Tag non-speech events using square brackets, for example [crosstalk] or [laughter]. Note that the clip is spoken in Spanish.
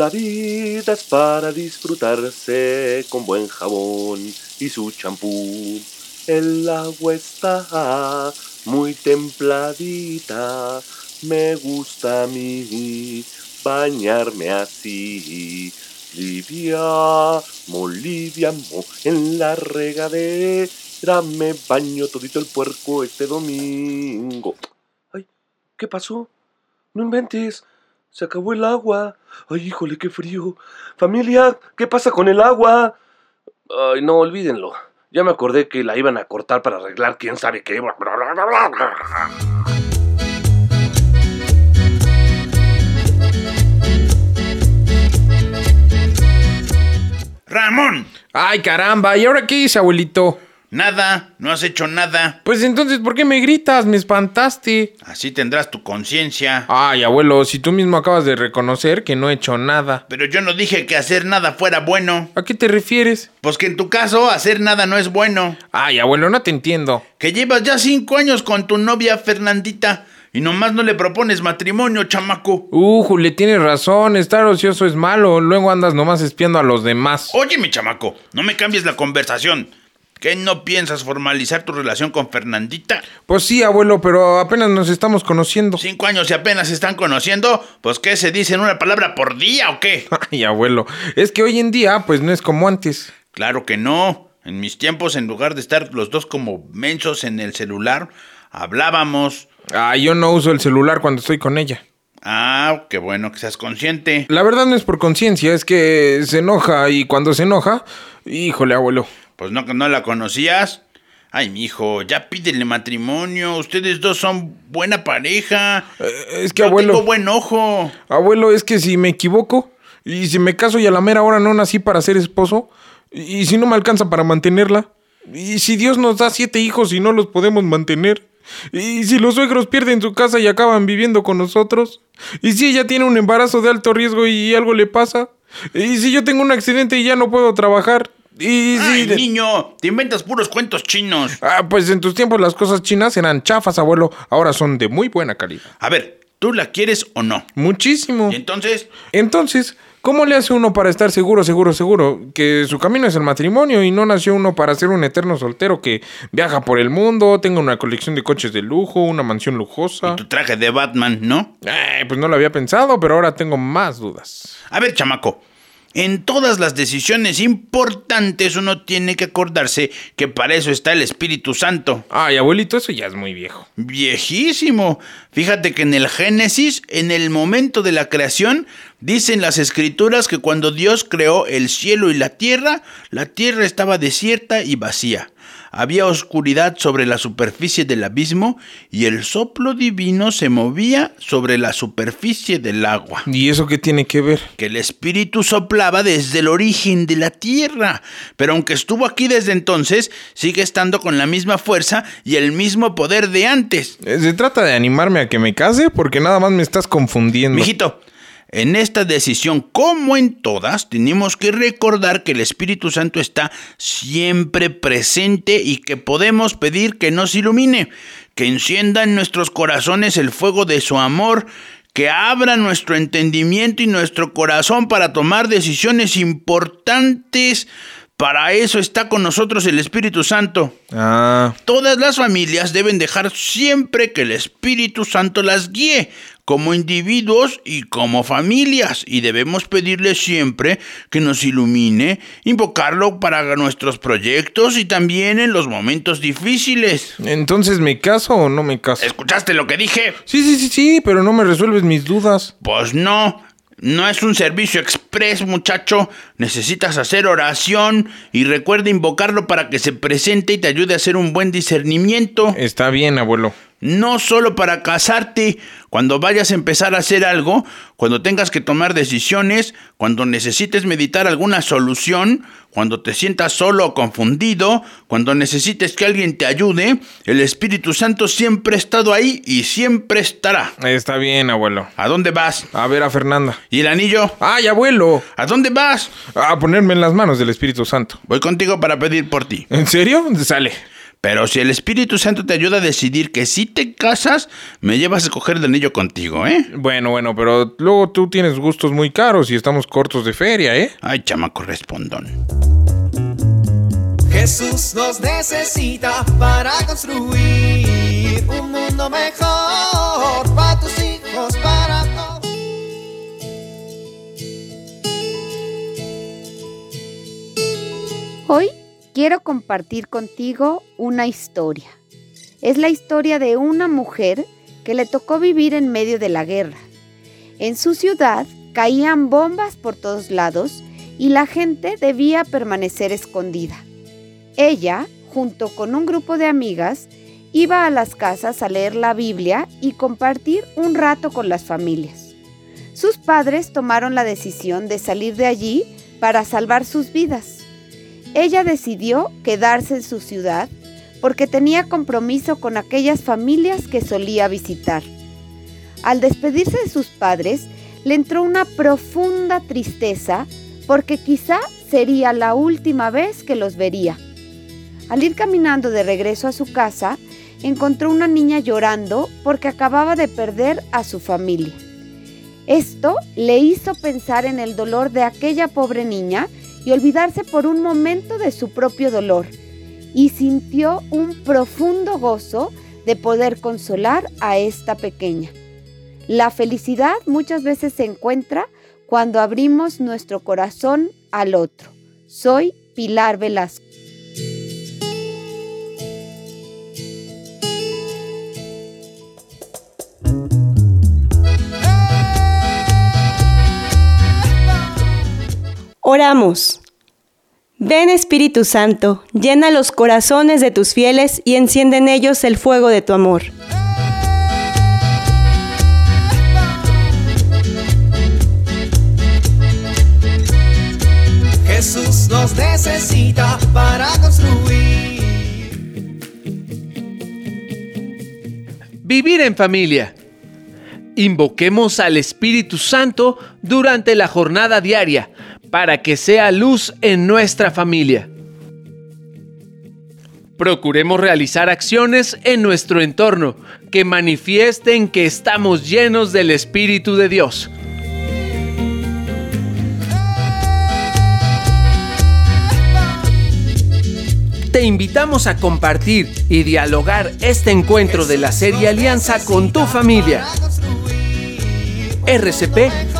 La vida es para disfrutarse con buen jabón y su champú. El agua está muy templadita. Me gusta a mí bañarme así. Livia, moliviamo, en la regadera me baño todito el puerco este domingo. Ay, ¿qué pasó? No inventes. Se acabó el agua. Ay, híjole, qué frío. Familia, ¿qué pasa con el agua? Ay, no, olvídenlo. Ya me acordé que la iban a cortar para arreglar quién sabe qué. Ramón, Ay, caramba, ¿y ahora qué dice, abuelito? Nada, no has hecho nada. Pues entonces, ¿por qué me gritas? Me espantaste. Así tendrás tu conciencia. Ay, abuelo, si tú mismo acabas de reconocer que no he hecho nada. Pero yo no dije que hacer nada fuera bueno. ¿A qué te refieres? Pues que en tu caso hacer nada no es bueno. Ay, abuelo, no te entiendo. Que llevas ya cinco años con tu novia Fernandita y nomás no le propones matrimonio, chamaco. Uh, Jule, tienes razón, estar ocioso es malo, luego andas nomás espiando a los demás. Oye, mi chamaco, no me cambies la conversación. ¿Qué no piensas formalizar tu relación con Fernandita? Pues sí, abuelo, pero apenas nos estamos conociendo. Cinco años y apenas se están conociendo. Pues ¿qué se dice en una palabra por día o qué? [laughs] Ay, abuelo, es que hoy en día, pues no es como antes. Claro que no. En mis tiempos, en lugar de estar los dos como mensos en el celular, hablábamos. Ah, yo no uso el celular cuando estoy con ella. Ah, qué bueno que seas consciente. La verdad no es por conciencia, es que se enoja y cuando se enoja, híjole, abuelo. Pues no no la conocías. Ay, mijo, ya pídele matrimonio. Ustedes dos son buena pareja. Eh, es que Yo abuelo, tengo buen ojo. abuelo, es que si me equivoco y si me caso y a la mera hora no nací para ser esposo y si no me alcanza para mantenerla y si Dios nos da siete hijos y no los podemos mantener y si los suegros pierden su casa y acaban viviendo con nosotros y si ella tiene un embarazo de alto riesgo y algo le pasa y si yo tengo un accidente y ya no puedo trabajar y Ay, niño, te inventas puros cuentos chinos. Ah, pues en tus tiempos las cosas chinas eran chafas, abuelo. Ahora son de muy buena calidad. A ver, ¿tú la quieres o no? Muchísimo. Y entonces, Entonces, ¿cómo le hace uno para estar seguro, seguro, seguro? Que su camino es el matrimonio y no nació uno para ser un eterno soltero que viaja por el mundo, tenga una colección de coches de lujo, una mansión lujosa. tu traje de Batman, ¿no? Eh, pues no lo había pensado, pero ahora tengo más dudas. A ver, chamaco. En todas las decisiones importantes uno tiene que acordarse que para eso está el Espíritu Santo. Ay, abuelito, eso ya es muy viejo. Viejísimo. Fíjate que en el Génesis, en el momento de la creación, dicen las escrituras que cuando Dios creó el cielo y la tierra, la tierra estaba desierta y vacía. Había oscuridad sobre la superficie del abismo y el soplo divino se movía sobre la superficie del agua. ¿Y eso qué tiene que ver? Que el espíritu soplaba desde el origen de la tierra, pero aunque estuvo aquí desde entonces, sigue estando con la misma fuerza y el mismo poder de antes. Eh, ¿Se trata de animarme a que me case? Porque nada más me estás confundiendo. Mijito, en esta decisión, como en todas, tenemos que recordar que el Espíritu Santo está siempre presente y que podemos pedir que nos ilumine, que encienda en nuestros corazones el fuego de su amor, que abra nuestro entendimiento y nuestro corazón para tomar decisiones importantes. Para eso está con nosotros el Espíritu Santo. Ah, Todas las familias deben dejar siempre que el Espíritu Santo las guíe, como individuos y como familias, y debemos pedirle siempre que nos ilumine, invocarlo para nuestros proyectos y también en los momentos difíciles. entonces ¿me caso o no me caso? ¿Escuchaste lo que dije? Sí, sí, sí, sí, pero no me resuelves mis dudas. Pues no. No es un servicio express, muchacho. Necesitas hacer oración y recuerda invocarlo para que se presente y te ayude a hacer un buen discernimiento. Está bien, abuelo. No solo para casarte, cuando vayas a empezar a hacer algo, cuando tengas que tomar decisiones, cuando necesites meditar alguna solución, cuando te sientas solo o confundido, cuando necesites que alguien te ayude, el Espíritu Santo siempre ha estado ahí y siempre estará. Está bien, abuelo. ¿A dónde vas? A ver a Fernanda. ¿Y el anillo? ¡Ay, abuelo! ¿A dónde vas? A ponerme en las manos del Espíritu Santo. Voy contigo para pedir por ti. ¿En serio? Sale. Pero si el Espíritu Santo te ayuda a decidir que si te casas, me llevas a coger el anillo contigo, ¿eh? Bueno, bueno, pero luego tú tienes gustos muy caros y estamos cortos de feria, ¿eh? Ay, chamaco respondón. Jesús nos necesita para construir un mundo mejor para tus hijos, para todos. Hoy quiero compartir contigo una historia. Es la historia de una mujer que le tocó vivir en medio de la guerra. En su ciudad caían bombas por todos lados y la gente debía permanecer escondida. Ella, junto con un grupo de amigas, iba a las casas a leer la Biblia y compartir un rato con las familias. Sus padres tomaron la decisión de salir de allí para salvar sus vidas. Ella decidió quedarse en su ciudad porque tenía compromiso con aquellas familias que solía visitar. Al despedirse de sus padres, le entró una profunda tristeza porque quizá sería la última vez que los vería. Al ir caminando de regreso a su casa, encontró una niña llorando porque acababa de perder a su familia. Esto le hizo pensar en el dolor de aquella pobre niña y olvidarse por un momento de su propio dolor, y sintió un profundo gozo de poder consolar a esta pequeña. La felicidad muchas veces se encuentra cuando abrimos nuestro corazón al otro. Soy Pilar Velasco. Oramos. Ven Espíritu Santo, llena los corazones de tus fieles y enciende en ellos el fuego de tu amor. Jesús nos necesita para construir. Vivir en familia. Invoquemos al Espíritu Santo durante la jornada diaria para que sea luz en nuestra familia. Procuremos realizar acciones en nuestro entorno que manifiesten que estamos llenos del Espíritu de Dios. Te invitamos a compartir y dialogar este encuentro de la serie Alianza con tu familia. RCP